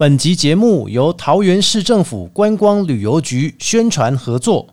本集节目由桃园市政府观光旅游局宣传合作。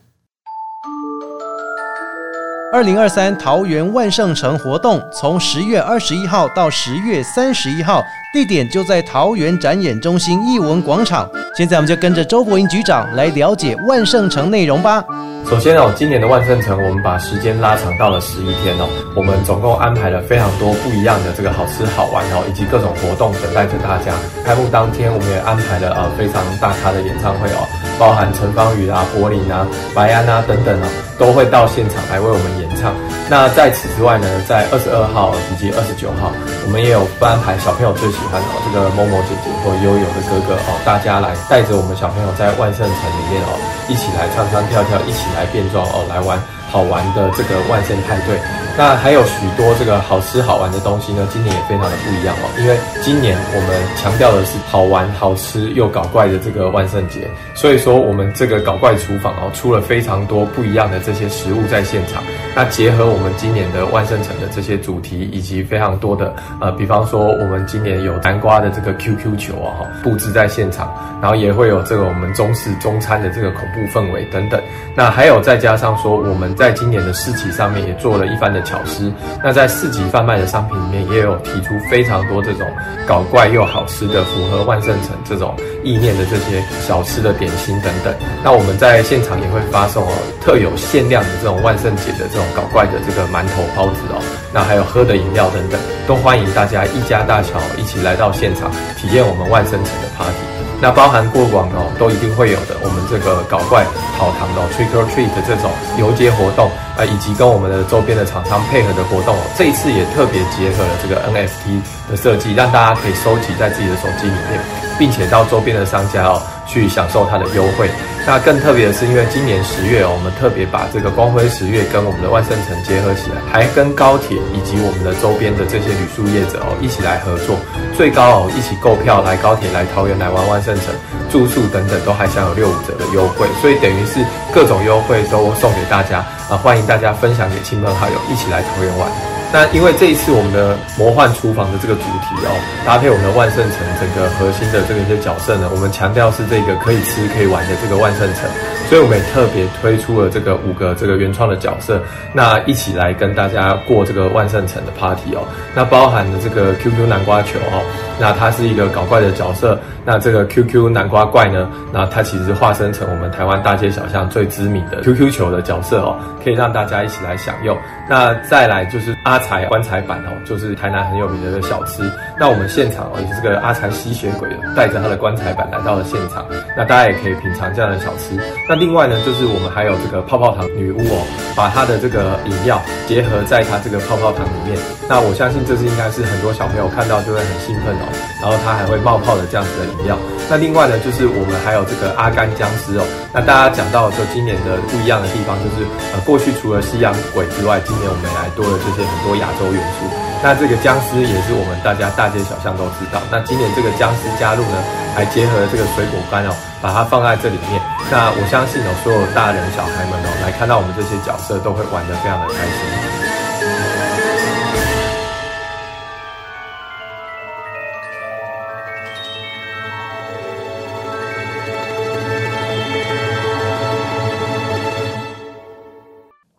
二零二三桃园万圣城活动从十月二十一号到十月三十一号，地点就在桃园展演中心艺文广场。现在我们就跟着周博英局长来了解万圣城内容吧。首先哦，今年的万圣城我们把时间拉长到了十一天哦，我们总共安排了非常多不一样的这个好吃好玩哦，以及各种活动等待着大家。开幕当天，我们也安排了呃非常大咖的演唱会哦，包含陈芳宇啊、柏林啊、白安啊等等哦，都会到现场来为我们演唱。那在此之外呢，在二十二号以及二十九号，我们也有安排小朋友最喜欢的这个某某姐姐或悠悠的哥哥哦，大家来带着我们小朋友在万圣城里面哦，一起来唱唱跳跳，一起来变装哦，来玩好玩的这个万圣派对。那还有许多这个好吃好玩的东西呢，今年也非常的不一样哦，因为今年我们强调的是好玩、好吃又搞怪的这个万圣节，所以说我们这个搞怪厨房哦，出了非常多不一样的这些食物在现场。那结合我们今年的万圣城的这些主题，以及非常多的呃，比方说我们今年有南瓜的这个 QQ 球啊，布置在现场，然后也会有这个我们中式中餐的这个恐怖氛围等等。那还有再加上说，我们在今年的市集上面也做了一番的。巧思，那在市集贩卖的商品里面，也有提出非常多这种搞怪又好吃的，符合万圣城这种意念的这些小吃的点心等等。那我们在现场也会发送哦，特有限量的这种万圣节的这种搞怪的这个馒头包子哦，那还有喝的饮料等等，都欢迎大家一家大小一起来到现场体验我们万圣城的 party。那包含过往哦，都一定会有的。我们这个搞怪跑堂的 trick or treat 这种游街活动啊，以及跟我们的周边的厂商配合的活动哦，这一次也特别结合了这个 NFT 的设计，让大家可以收集在自己的手机里面，并且到周边的商家哦去享受它的优惠。那更特别的是，因为今年十月哦，我们特别把这个光辉十月跟我们的万圣城结合起来，还跟高铁以及我们的周边的这些旅宿业者哦一起来合作，最高哦一起购票来高铁来桃园来玩万圣城，住宿等等都还享有六五折的优惠，所以等于是各种优惠都送给大家啊，欢迎大家分享给亲朋好友一起来桃园玩。那因为这一次我们的魔幻厨房的这个主题哦，搭配我们的万圣城整个核心的这个一些角色呢，我们强调是这个可以吃可以玩的这个万圣城，所以我们也特别推出了这个五个这个原创的角色，那一起来跟大家过这个万圣城的 party 哦。那包含的这个 QQ 南瓜球哦，那它是一个搞怪的角色，那这个 QQ 南瓜怪呢，那它其实化身成我们台湾大街小巷最知名的 QQ 球的角色哦，可以让大家一起来享用。那再来就是阿。财棺材板哦，就是台南很有名的一个小吃。那我们现场哦，也是这个阿财吸血鬼带着他的棺材板来到了现场。那大家也可以品尝这样的小吃。那另外呢，就是我们还有这个泡泡糖女巫哦，把她的这个饮料结合在她这个泡泡糖里面。那我相信这是应该是很多小朋友看到就会很兴奋哦。然后它还会冒泡的这样子的饮料。那另外呢，就是我们还有这个阿甘僵尸哦。那大家讲到说今年的不一样的地方，就是呃过去除了西洋鬼之外，今年我们还多了这些很。多亚洲元素，那这个僵尸也是我们大家大街小巷都知道。那今年这个僵尸加入呢，还结合了这个水果干哦，把它放在这里面。那我相信哦，所有大人小孩们哦，来看到我们这些角色，都会玩得非常的开心。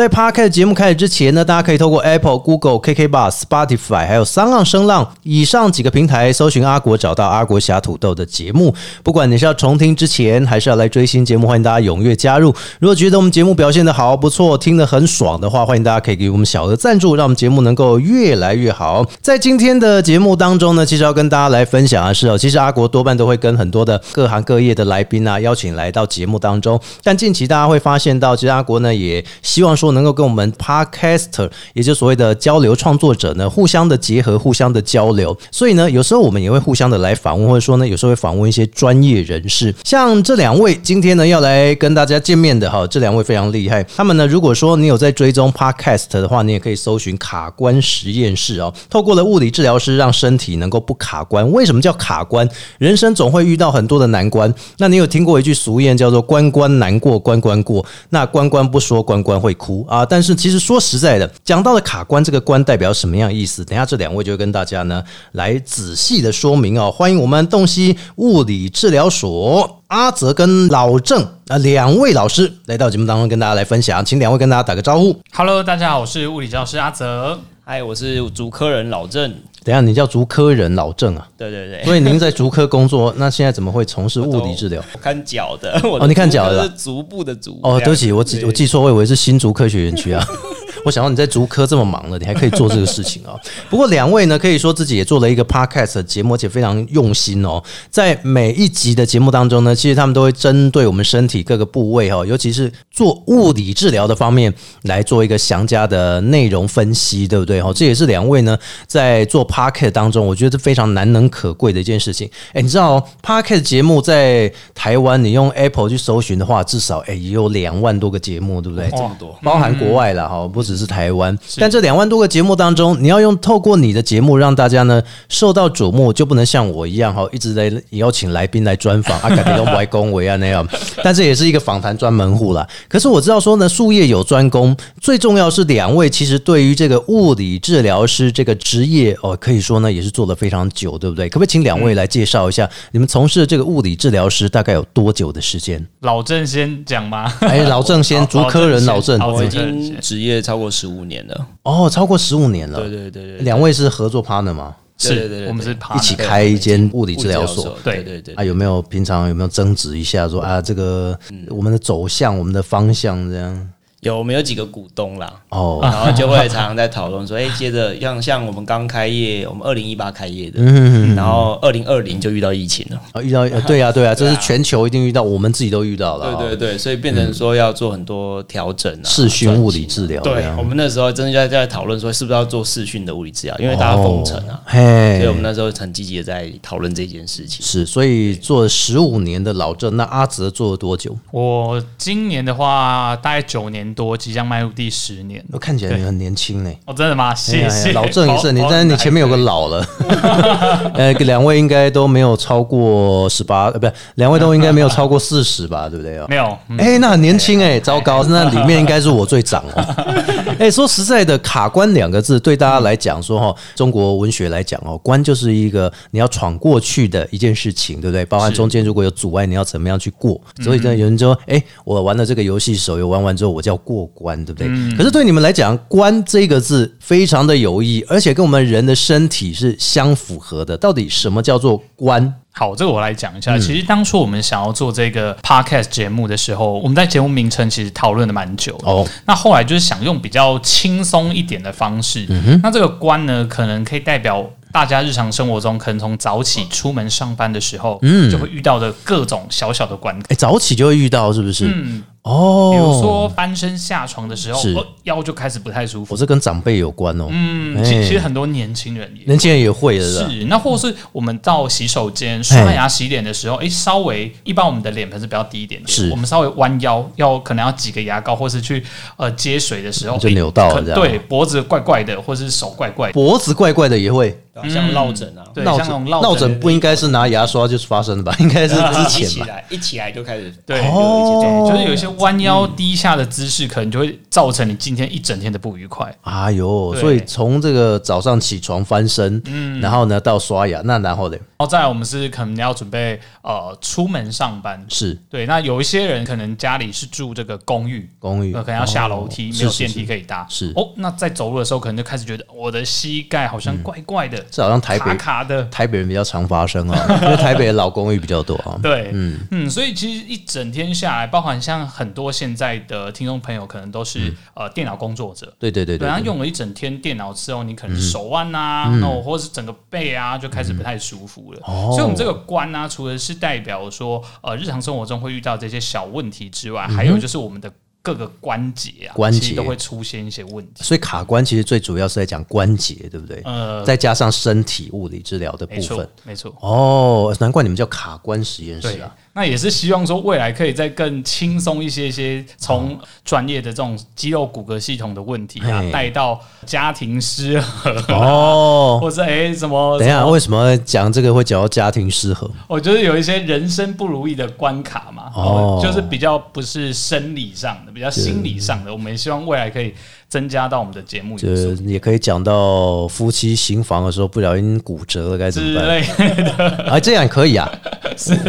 在 Park 节目开始之前呢，大家可以透过 Apple、Google、KK Bus、Spotify 还有三浪声浪以上几个平台搜寻阿国，找到阿国侠土豆的节目。不管你是要重听之前，还是要来追新节目，欢迎大家踊跃加入。如果觉得我们节目表现的好不错，听得很爽的话，欢迎大家可以给我们小额赞助，让我们节目能够越来越好。在今天的节目当中呢，其实要跟大家来分享的是哦，其实阿国多半都会跟很多的各行各业的来宾啊邀请来到节目当中。但近期大家会发现到，其实阿国呢也希望说。能够跟我们 Podcaster，也就所谓的交流创作者呢，互相的结合，互相的交流。所以呢，有时候我们也会互相的来访问，或者说呢，有时候会访问一些专业人士。像这两位今天呢要来跟大家见面的哈，这两位非常厉害。他们呢，如果说你有在追踪 Podcast 的话，你也可以搜寻卡关实验室哦。透过了物理治疗师，让身体能够不卡关。为什么叫卡关？人生总会遇到很多的难关。那你有听过一句俗谚叫做“关关难过关关过”，那关关不说关关会哭啊。但是其实说实在的，讲到了卡关这个关代表什么样意思？等下这两位就会跟大家呢来仔细的说明哦。欢迎我们洞悉物理治疗所阿泽跟老郑啊两位老师来到节目当中跟大家来分享，请两位跟大家打个招呼。Hello，大家好，我是物理教师阿泽。嗨，我是竹科人老郑。等下你叫竹科人老郑啊，对对对，所以您在竹科工作，那现在怎么会从事物理治疗？我看脚的。我哦你看脚的是足部的足。哦，对不起，我记我记错，我以为是新竹科学园区啊。我想到你在足科这么忙了，你还可以做这个事情哦、不过两位呢，可以说自己也做了一个 podcast 的节目，而且非常用心哦。在每一集的节目当中呢，其实他们都会针对我们身体各个部位哈、哦，尤其是做物理治疗的方面来做一个详加的内容分析，对不对？哈，这也是两位呢在做 podcast 当中，我觉得是非常难能可贵的一件事情。哎，你知道、哦、podcast 节目在台湾，你用 Apple 去搜寻的话，至少哎也有两万多个节目，对不对？这么多，包含国外了哈，不只是台湾。但这两万多个节目当中，你要用透过你的节目让大家呢受到瞩目，就不能像我一样哈，一直在邀请来宾来专访 啊，改变外公维啊那样。但这也是一个访谈专门户啦。可是我知道说呢，术业有专攻，最重要是两位其实对于这个物理治疗师这个职业哦，可以说呢也是做了非常久，对不对？可不可以请两位来介绍一下，你们从事的这个物理治疗师大概有多久的时间？老郑先讲吗？哎，老郑先，好竹科人老郑我已经职业超过十五年了。哦，超过十五年了。对对对对，两位是合作 partner 吗？是对对我们是 partner 一起开一间物理治疗所。对对对对啊，有没有平常有没有争执一下说啊，这个我们的走向、我们的方向这样？有我们有几个股东啦，哦，然后就会常常在讨论说，哎，接着像像我们刚开业，我们二零一八开业的，嗯，然后二零二零就遇到疫情了。啊遇到呃对啊对啊，这是全球一定遇到，我们自己都遇到了。对对对，所以变成说要做很多调整啊，视讯物理治疗对样，我们那时候真的在在讨论说，是不是要做视讯的物理治疗，因为大家封城啊，哦嘿，所以我们那时候很积极的在讨论这件事情。是，所以做了十五年的老郑，那阿泽做了多久？我今年的话大概九年多，即将迈入第十年。我看起来你很年轻呢。哦，真的吗？谢谢。哎老郑也是很年轻，哦但是你前面有个老了。呃，两位应该都没有超过十八，呃，不是，两位都应该没有超过四十吧，对不对啊？没有，嗯哎、那很年轻哎、糟糕，那里面应该是我最长哦。哎、说实在的，卡关两个字对大家来讲说哈，中国文学来讲哦，关就是一个你要闯过去的一件事情，对不对？包含中间如果有阻碍，你要怎么样去过？所以呢，有人说，哎、我玩了这个游戏手游玩完之后，我叫过关，对不对？可是对你们来讲，关这个字非常的有意义，而且跟我们人的身体是相符合的。到底什么叫做关？好，这个我来讲一嗯下。其实当初我们想要做这个 podcast 节目的时候，我们在节目名称其实讨论的蛮久的。哦，那后来就是想用比较轻松一点的方式。嗯那这个关呢，可能可以代表大家日常生活中可能从早起出门上班的时候，嗯就会遇到的各种小小的关卡。哎、早起就会遇到，是不是？嗯，哦，比如说翻身下床的时候，是。哦腰就开始不太舒服。我。这跟长辈有关哦。嗯，哎。其其实很多年轻人也年轻人也会的，是那或是我们到洗手间刷牙洗脸的时候，哎，稍微一般我们的脸盆是比较低一点的，是。我们稍微弯腰，要可能要挤个牙膏，或是去呃接水的时候，诶就扭到了可这样。对，脖子怪怪的，或是手怪怪的，脖子怪怪的也会。对啊像落枕啊，对，落像那种枕，落枕不应该是拿牙刷就是发生的吧？应该是之一前吧。起来，一起来就开始。对就是有一些弯腰低下的姿势，可能就会造成你今天一整天的不愉快。哎呦，所以从这个早上起床翻身，嗯。然后呢到刷牙，那然后呢然后再来，我们是可能要准备呃出门上班。是。对，那有一些人可能家里是住这个公寓，公寓，呃，可能要下楼梯，哦没有电梯可以搭。是。哦，那在走路的时候，可能就开始觉得我的膝盖好像怪怪的，这好像台北卡卡的。台北人比较常发生啊，因为台北的老公寓比较多啊。对，嗯嗯所以其实一整天下来，包含像很多现在的听众朋友，可能都是、呃电脑工作者。对对对对，他对，用了一整天电脑之后，你可能手腕啊，那、或者是整个背啊，就开始不太舒服了。哦所以，我们这个关呢、除了是代表说呃日常生活中会遇到这些小问题之外，还有就是我们的各个关节啊，关节都会出现一些问题。所以卡关其实最主要是在讲关节，对不对？呃，再加上身体物理治疗的部分。，没错。哦，难怪你们叫卡关实验室啊。，那也是希望说未来可以再更轻松一些些，从专业的这种肌肉骨骼系统的问题啊嘿，带到家庭失和，哦，或者哎、什么？等一下，为什么讲这个会讲到家庭失和？我觉得有一些人生不如意的关卡嘛，哦哦，就是比较不是生理上的，比较心理上的。我们也希望未来可以增加到我们的节目这元素也可以讲到夫妻行房的时候不小心骨折了该怎么办？类的。啊，这样也可以啊！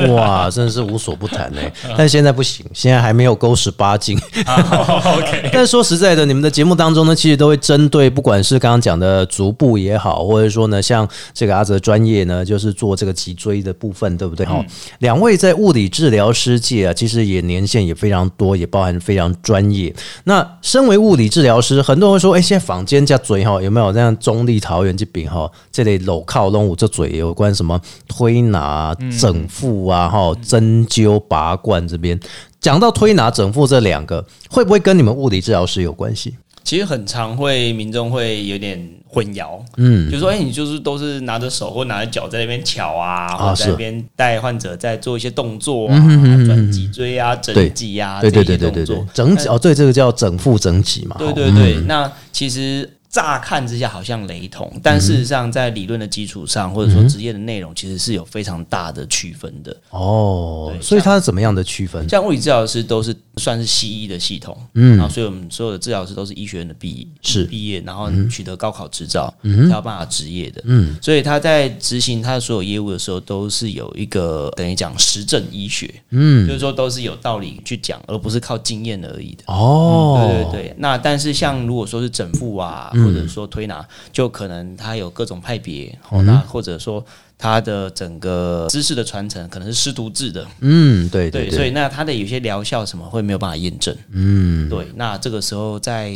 哇，真的是无所不谈哎、但现在不行，现在还没有勾十八禁。好 OK，但是说实在的，你们的节目当中呢，其实都会针对不管是刚刚讲的足部也好，或者说呢，像这个阿泽专业呢，就是做这个脊椎的部分，对不对？哈、两位在物理治疗师界啊，其实也年限也非常多，也包含非常专业。那身为物理治疗师，很多人会说，哎、现在坊间加嘴哈，有没有？这样中立桃园这边哈，这类搂靠弄五这嘴有关什么推拿、整复啊，哈、针灸、拔罐这边。讲到推拿、整复这两个，会不会跟你们物理治疗师有关系？其实很常会民众会有点混淆，嗯，就说哎、你就是都是拿着手或拿着脚在那边瞧啊，啊或者在那边带患者在做一些动作啊，转脊椎啊、整脊啊，对对对对对整脊哦，对，这个叫整复整脊嘛。哈对对。对，那其实乍看之下好像雷同，但事实上在理论的基础上，或者说职业的内容，其实是有非常大的区分的。哦，所以它是怎么样的区分？像物理治疗师都是算是西医的系统，嗯。然后所以我们所有的治疗师都是医学院的毕是。毕业，然后取得高考执照，嗯才有办法执业的。嗯，所以他在执行他的所有业务的时候，都是有一个等于讲实证医学，嗯，就是说都是有道理去讲，而不是靠经验而已的。哦，对对对，那但是像如果说是整复啊，嗯。或者说推拿，就可能他有各种派别，嗯哦，那或者说它的整个知识的传承可能是师徒制的，嗯，对对，对所以那它的有些疗效什么会没有办法验证，嗯，对，那这个时候在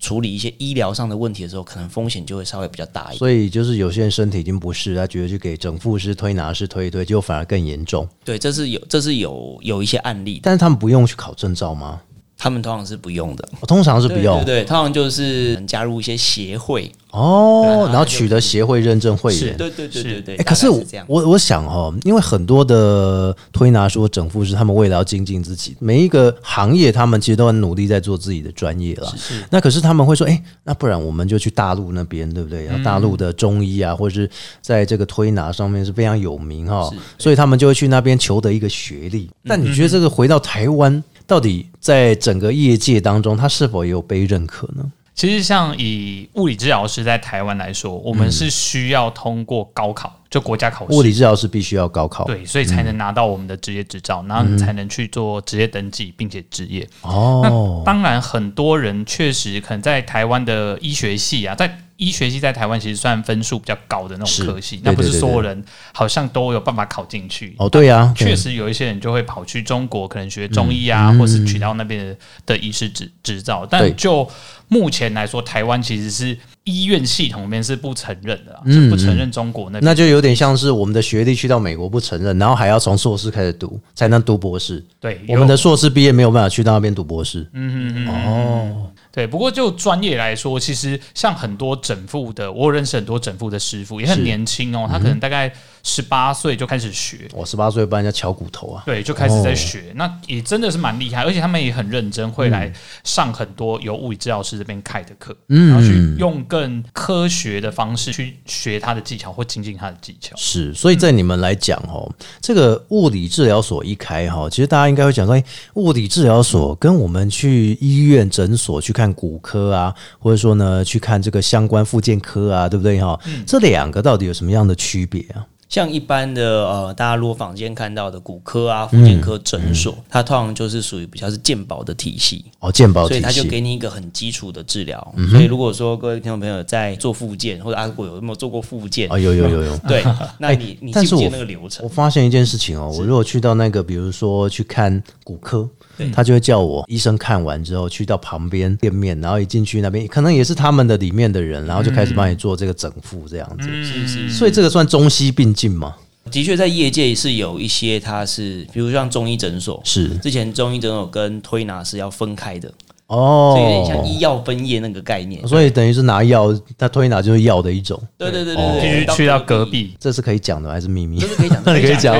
处理一些医疗上的问题的时候，可能风险就会稍微比较大一点。所以就是有些人身体已经不适，他觉得去给整复师、推拿师推一推，结果反而更严重。对，这是有这是有有一些案例，但是他们不用去考证照吗？他们通常是不用的，我通常是不用对对对，通常就是加入一些协会，哦，然后取得协会认证会员。对对对对对。哎、可是我。我我想哦，因为很多的推拿师或整复师，他们为了要精进自己，每一个行业他们其实都很努力在做自己的专业了。那可是他们会说，哎、那不然我们就去大陆那边，对不对？然后大陆的中医啊，或者是在这个推拿上面是非常有名哈、所以他们就会去那边求得一个学历。但你觉得这个回到台湾，到底在整个业界当中，它是否也有被认可呢？其实像以物理治疗师在台湾来说，我们是需要通过高考，就国家考试。物理治疗师必须要高考。对，所以才能拿到我们的职业执照，然后你才能去做职业登记，并且执业。哦，那当然，很多人确实可能在台湾的医学系啊，在医学系在台湾其实算分数比较高的那是种科系，对那不是所有人好像都有办法考进去。哦，对呀、确对实有一些人就会跑去中国，可能学中医啊，或是取到那边的的医师执执照。但就目前来说，台湾其实是医院系统里面是不承认的啦，嗯是不承认中国那边。那就有点像是我们的学历去到美国不承认，然后还要从硕士开始读才能读博士。对我们的硕士毕业没有办法去到那边读博士。嗯嗯嗯哦，对，不过就专业来说，其实像很多整复的，我认识很多整复的师傅，也很年轻哦，他可能大概十八岁就开始学。我十八岁帮人家敲骨头啊。对，就开始在学，那也真的是蛮厉害，而且他们也很认真，会来上很多由物理治疗师这边开的课，嗯。然后去用更科学的方式去学他的技巧或精进他的技巧。是，所以在你们来讲哦，这个物理治疗所一开哈，其实大家应该会讲说，哎，物理治疗所跟我们去医院诊所去看骨科啊，或者说呢去看这个相关附件科啊，对不对哈？这两个到底有什么样的区别啊？像一般的呃，大家如果坊间看到的骨科啊、附件科诊所，它通常就是属于比较是健保的体系，哦，健保体所以它就给你一个很基础的治疗。所以如果说各位听众朋友在做复健，或者阿果有没有做过复健？哦，有有有有。对，那你你但是我记不记得那个流程我？发现一件事情哦，我如果去到那个，比如说去看骨科，他就会叫我医生看完之后去到旁边店面，然后一进去那边可能也是他们的里面的人，然后就开始帮你做这个整复这样子。是是所以这个算中西并进吗？的确在业界是有一些，它是比如像中医诊所，是之前中医诊所跟推拿是要分开的，哦所以有点像医药分业那个概念。所以等于是拿药，他推拿就是药的一种，对对对对哦必，须去到隔，壁。这是可以讲的还是秘密？这是可以讲。那 你可以讲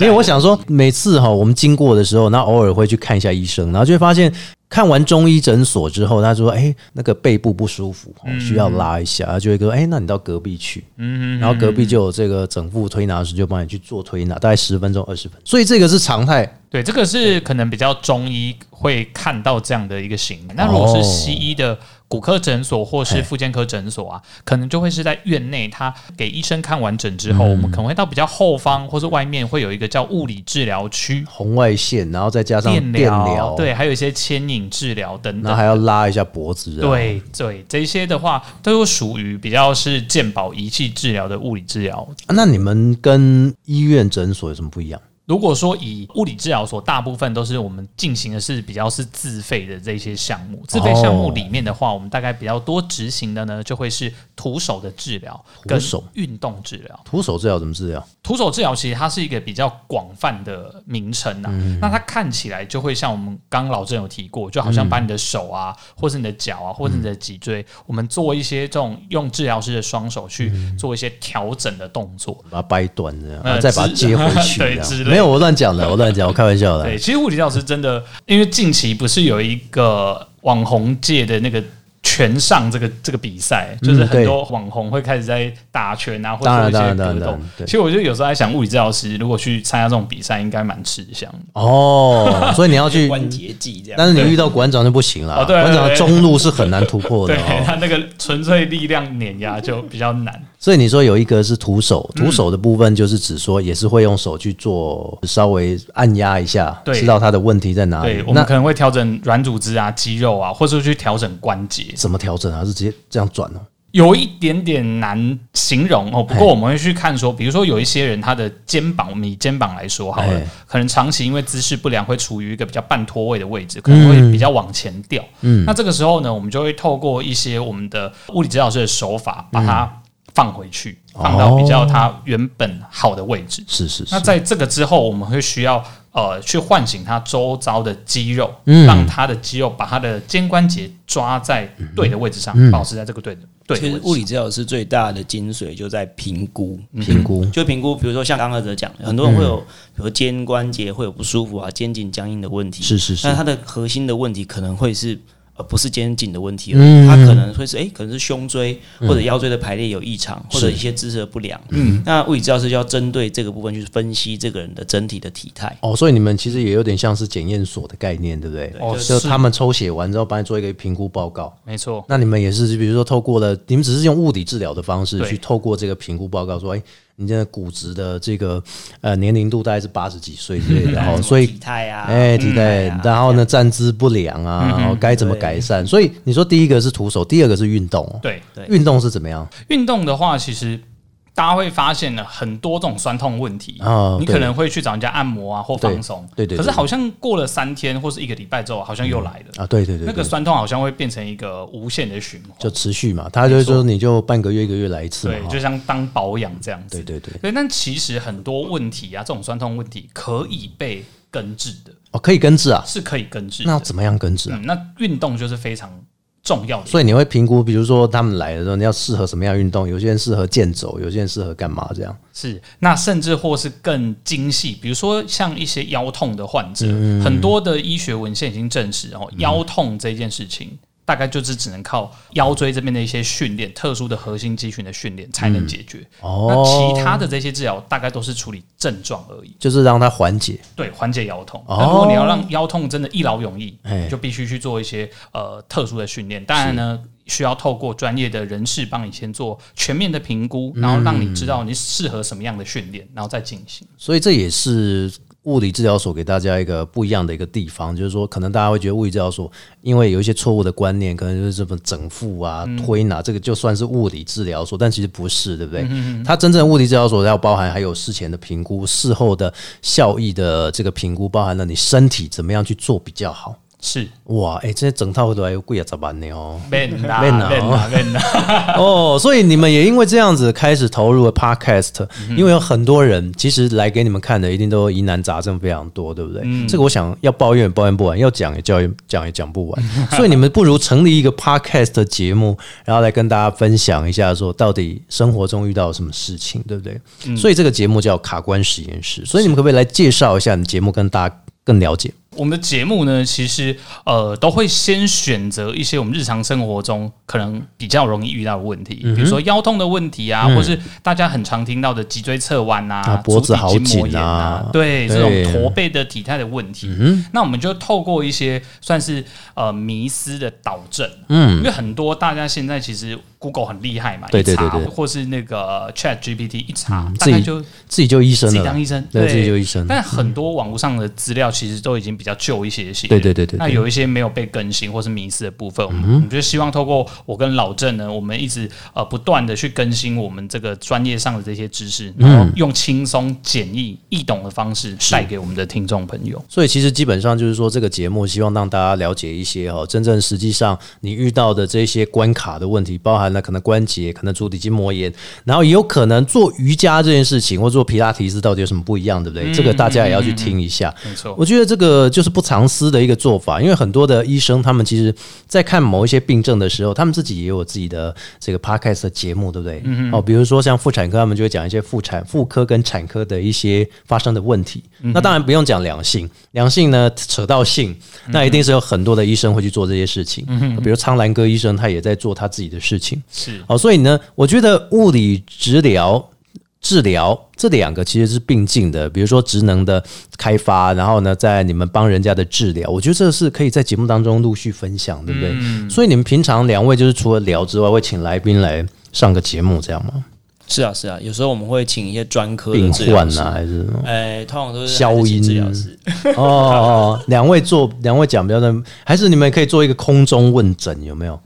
因为我想说，每次哈我们经过的时候，那偶尔会去看一下医生，然后就会发现，看完中医诊所之后，他说：“哎、那个背部不舒服，哦需要拉一下。他就会说：“哎、那你到隔壁去。”嗯，然后隔壁就有这个整副推拿师，就帮你去做推拿，大概十分钟、二十分钟，所以这个是常态。对，这个是可能比较中医会看到这样的一个型。那如果是西医的骨科诊所或是复健科诊所啊，可能就会是在院内，他给医生看完诊之后，我们可能会到比较后方或是外面会有一个叫物理治疗区。红外线，然后再加上电电疗疗，，对，还有一些牵引治疗等等然后还要拉一下脖子，啊，对对，这些的话都属于比较是健保仪器治疗的物理治疗。啊那你们跟医院诊所有什么不一样？如果说以物理治疗所，大部分都是我们进行的是比较是自费的这些项目。自费项目里面的话，我们大概比较多执行的呢，就会是徒手的治疗跟手运动治疗。徒手治疗怎么治疗？徒手治疗其实它是一个比较广泛的名称啊，嗯那它看起来就会像我们刚刚老郑有提过，就好像把你的手啊，或是你的脚啊，或是你的脊椎，我们做一些这种用治疗师的双手去做一些调整的动作。把它掰断这样，呃然后再把它接回去，对之类有我乱讲的，我乱讲，我开玩笑的。对，其实物理教师真的，因为近期不是有一个网红界的那个拳上这个这个比赛，就是很多网红会开始在打拳啊，或者做一些格斗。其实我就有时候在想，物理治疗师如果去参加这种比赛，应该蛮吃香的。哦，所以你要去，关节技这样。但是你遇到馆长就不行了。馆长的中路是很难突破的 对哦。他那个纯粹力量碾压就比较难。所以你说有一个是徒手，嗯徒手的部分就是指说也是会用手去做稍微按压一下，知道它的问题在哪里对，。我们那可能会调整软组织啊、肌肉啊，或者去调整关节。怎么调整啊？是直接这样转哦？有一点点难形容哦，不过我们会去看说，比如说有一些人他的肩膀，我们以肩膀来说好了哎，可能长期因为姿势不良会处于一个比较半脱位的位置，可能会比较往前掉。嗯，那这个时候呢，我们就会透过一些我们的物理治疗师的手法，把它放回去，放到比较它原本好的位置。是是是那。在这个之后，我们会需要呃去唤醒它周遭的肌肉，嗯让它的肌肉把它的肩关节抓在对的位置上，保持在这个对的对其实。物理治疗师最大的精髓就在评估，评估就评估，比如说像刚刚哲讲，很多人会有，比如肩关节会有不舒服啊、肩颈僵硬的问题，是是是那它的核心的问题可能会是。呃，不是肩颈的问题而嗯，它可能会是诶，可能是胸椎或者腰椎的排列有异常，或者一些姿势的不良。嗯，那物理治疗师就要针对这个部分去分析这个人的整体的体态。哦，所以你们其实也有点像是检验所的概念，对不对？哦就是他们抽血完之后，帮你做一个评估报告。没错，那你们也是，比如说透过了，你们只是用物理治疗的方式去透过这个评估报告，说，哎、你现在骨质的这个呃年龄度大概是八十几岁之类的，然后所以体态啊，哎，体态，啊然后呢站姿不良啊，然后该怎么改善？所以你说第一个是徒手，第二个是运动哦。对对运动是怎么样？运动的话，其实大家会发现呢很多这种酸痛问题。哦对你可能会去找人家按摩啊，或放松。对对对可是好像过了三天或是一个礼拜之后，好像又来了。啊，对对对那个，酸痛好像会变成一个无限的循环。就持续嘛，他就说你就半个月一个月来一次嘛对，就像当保养这样子。对对对，对，但其实很多问题啊，这种酸痛问题可以被根治的，哦，可以根治啊，是可以根治。那要怎么样根治啊？嗯，那运动就是非常重要的。所以你会评估，比如说他们来的时候，你要适合什么样运动？有些人适合健走，有些人适合干嘛？这样是，那甚至或是更精细，比如说像一些腰痛的患者，嗯很多的医学文献已经证实哦，腰痛这件事情。大概就是只能靠腰椎这边的一些训练，特殊的核心肌群的训练才能解决。哦那其他的这些治疗大概都是处理症状而已。就是让它缓解。对，缓解腰痛。如果你要让腰痛真的一劳永逸，就必须去做一些呃特殊的训练。当然呢，需要透过专业的人士帮你先做全面的评估，然后让你知道你适合什么样的训练，然后再进行。所以这也是物理治疗所给大家一个不一样的一个地方，就是说，可能大家会觉得物理治疗所因为有一些错误的观念，可能就是什么整复啊、推拿，这个就算是物理治疗所，但其实不是，对不对？它真正的物理治疗所要包含还有事前的评估、事后的效益的这个评估，包含了你身体怎么样去做比较好。是哇，哎、这整套都还有贵啊，咋办呢哦。man 啊 man 啊 man 啊，哦，所以你们也因为这样子开始投入了 podcast，、因为有很多人其实来给你们看的一定都疑难杂症非常多，对不对？这个我想要抱怨也抱怨不完，要讲也教讲也讲不完，所以你们不如成立一个 podcast 的节目，然后来跟大家分享一下，说到底生活中遇到了什么事情，对不对？所以这个节目叫卡关实验室，所以你们可不可以来介绍一下你的节目，跟大家更了解？我们的节目呢，其实呃都会先选择一些我们日常生活中可能比较容易遇到的问题，嗯比如说腰痛的问题啊，或是大家很常听到的脊椎侧弯啊、啊脖子好紧炎啊对对这种驼背的体态的问题，那我们就透过一些算是呃迷思的导正，嗯，因为很多大家现在其实 Google 很厉害嘛，一查对对。对对或是那个 Chat GPT 一查，大概就自己就医生了。自己，当医生，对，自己就医生，但很多网络上的资料其实都已经比较旧一些些，对对对对对。那有一些没有被更新或是迷失的部分，我们我们就希望透过我跟老郑呢，我们一直呃不断的去更新我们这个专业上的这些知识，然后用轻松、简易、易懂的方式带给我们的听众朋友。所以其实基本上就是说，这个节目希望让大家了解一些哈，真正实际上你遇到的这些关卡的问题，包含了可能关节、可能足底筋膜炎，然后也有可能做瑜伽这件事情，或做皮拉提斯到底有什么不一样，对不对？这个大家也要去听一下。没错，我觉得这个就是不藏私的一个做法，因为很多的医生他们其实，在看某一些病症的时候，他们自己也有自己的这个 podcast 的节目，对不对？哦，比如说像妇产科，他们就会讲一些妇产、妇科跟产科的一些发生的问题。那当然不用讲良性，良性呢扯到性，那一定是有很多的医生会去做这些事情。嗯比如苍兰哥医生，他也在做他自己的事情。是哦，所以呢，我觉得物理治疗、治疗这两个其实是并进的。比如说职能的开发，然后呢，在你们帮人家的治疗，我觉得这是可以在节目当中陆续分享，对不对？所以你们平常两位就是除了聊之外，会请来宾来上个节目，这样吗？是啊是啊，有时候我们会请一些专科病患啊，还是什么？呃，通常都是消音治疗师，哦哦，两位做两位讲比较的，还是你们可以做一个空中问诊，有没有？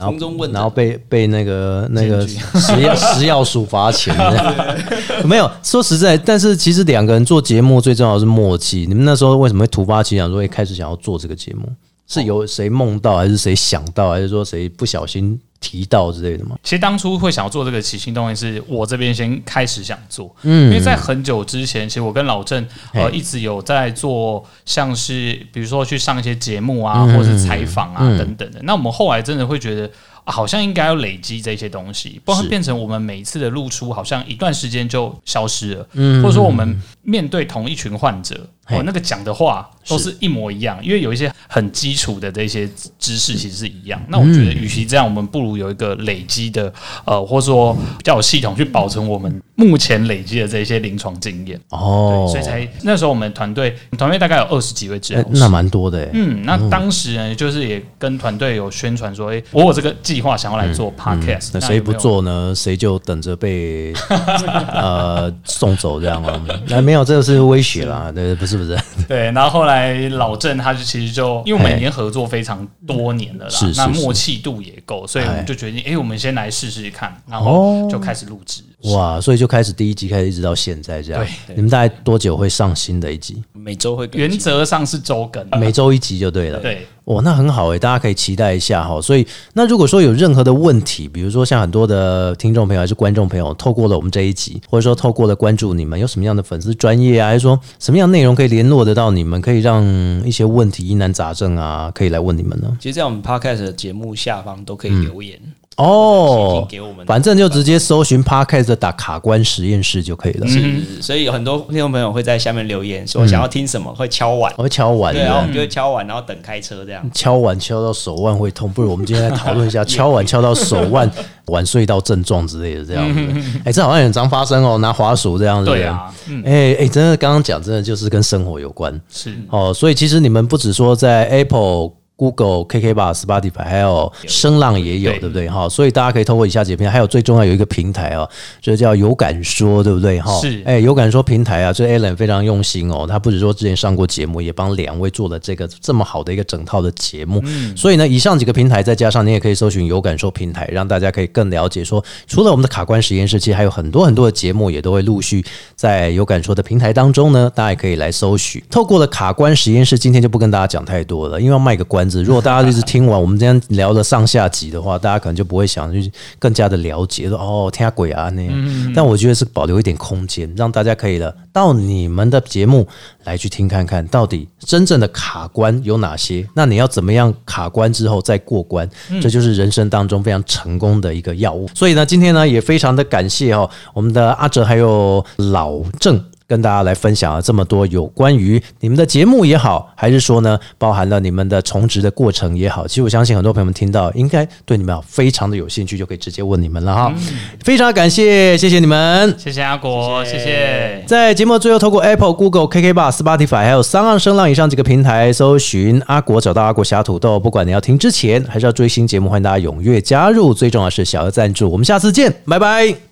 然后空中问然后被被那个那个 食药食药署罚钱，没有说实在，但是其实两个人做节目最重要的是默契。你们那时候为什么会突发奇想说一开始想要做这个节目？是由谁梦到，还是谁想到，还是说谁不小心提到之类的吗？其实当初会想要做这个起心动念，是我这边先开始想做，嗯，因为在很久之前，其实我跟老郑呃一直有在做，像是比如说去上一些节目啊，嗯或是采访啊等等的。那我们后来真的会觉得。啊好像应该要累积这些东西，不然变成我们每一次的露出好像一段时间就消失了，嗯或者说我们面对同一群患者，嘿哦，那个讲的话都是一模一样，因为有一些很基础的这些知识其实是一样。那我觉得，与其这样，我们不如有一个累积的，呃，或者说比较有系统去保存我们目前累积的这些临床经验。哦对，所以才那时候我们团队团队大概有二十几位治疗师。哎那蛮多的哎。嗯，那当时呢，就是也跟团队有宣传说，哎、我有这个计划想要来做 podcast，、那谁不？做呢？谁就等着被 呃送走这样吗？那没有，这个是威胁啦。对，不是不是，对，然后后来老郑他就其实就因为每年合作非常多年了啦，是是是那默契度也够，所以我们就决定，哎、我们先来试试看，然哦后就开始录制。哇！所以就开始第一集开始一直到现在这样。对你们大概多久会上新的一集？每周会更原新则上是周更，每周一集就对了。对。哇，那很好诶，大家可以期待一下哈。所以，那如果说有任何的问题，比如说像很多的听众朋友还是观众朋友，透过了我们这一集，或者说透过了关注你们，有什么样的粉丝专业啊，还是说什么样的内容可以联络得到你们，可以让一些问题疑难杂症啊，可以来问你们呢？其实，在我们 podcast 的节目下方都可以留言，写哦，给我们。反正就直接搜寻 Podcast 的打卡关实验室就可以了。是，是所以有很多听众朋友会在下面留言说想要听什么，会敲碗，我会敲碗对，然后我。们就会敲碗，然后等开车这样。敲碗敲到手腕会痛，不如我们今天来讨论一下 敲碗敲到手腕晚睡到症状之类的这样子。哎、这好像很常发生哦，拿滑鼠这样子。对啊，嗯，哎哎、真的刚刚讲真的就是跟生活有关是哦，所以其实你们不只说在 Apple。Google、KK 吧、Spotify，还有声浪也有，对对不对？哈，所以大家可以透过以下几个平台，还有最重要有一个平台哦，这叫有感说，对不对？哈，是哎，有感说平台啊，这 Alan 非常用心哦，他不止说之前上过节目，也帮两位做了这个这么好的一个整套的节目。所以呢，以上几个平台再加上你也可以搜寻有感说平台，让大家可以更了解说，除了我们的卡关实验室，其实还有很多很多的节目也都会陆续在有感说的平台当中呢，大家也可以来搜寻。透过了卡关实验室，今天就不跟大家讲太多了，因为要卖个关子。如果大家一直听完我们今天聊了上下集的话，大家可能就不会想去更加的了解说哦，天下鬼啊那样。但我觉得是保留一点空间，让大家可以了到你们的节目来去听看看，到底真正的卡关有哪些？那你要怎么样卡关之后再过关？这就是人生当中非常成功的一个药物。所以呢，今天呢也非常的感谢哦，我们的阿哲还有老郑。跟大家来分享了这么多有关于你们的节目也好，还是说呢，包含了你们的重植的过程也好，其实我相信很多朋友们听到，应该对你们啊非常的有兴趣，就可以直接问你们了哈。非常感谢，谢谢你们。谢谢阿国，谢谢。在节目的最后，透过 Apple、Google、KK Bar、Spotify 还有三浪声浪以上几个平台搜寻阿国，找到阿国侠土豆。不管你要听之前，还是要追新节目，欢迎大家踊跃加入。最重要的是小额赞助。我们下次见，拜拜。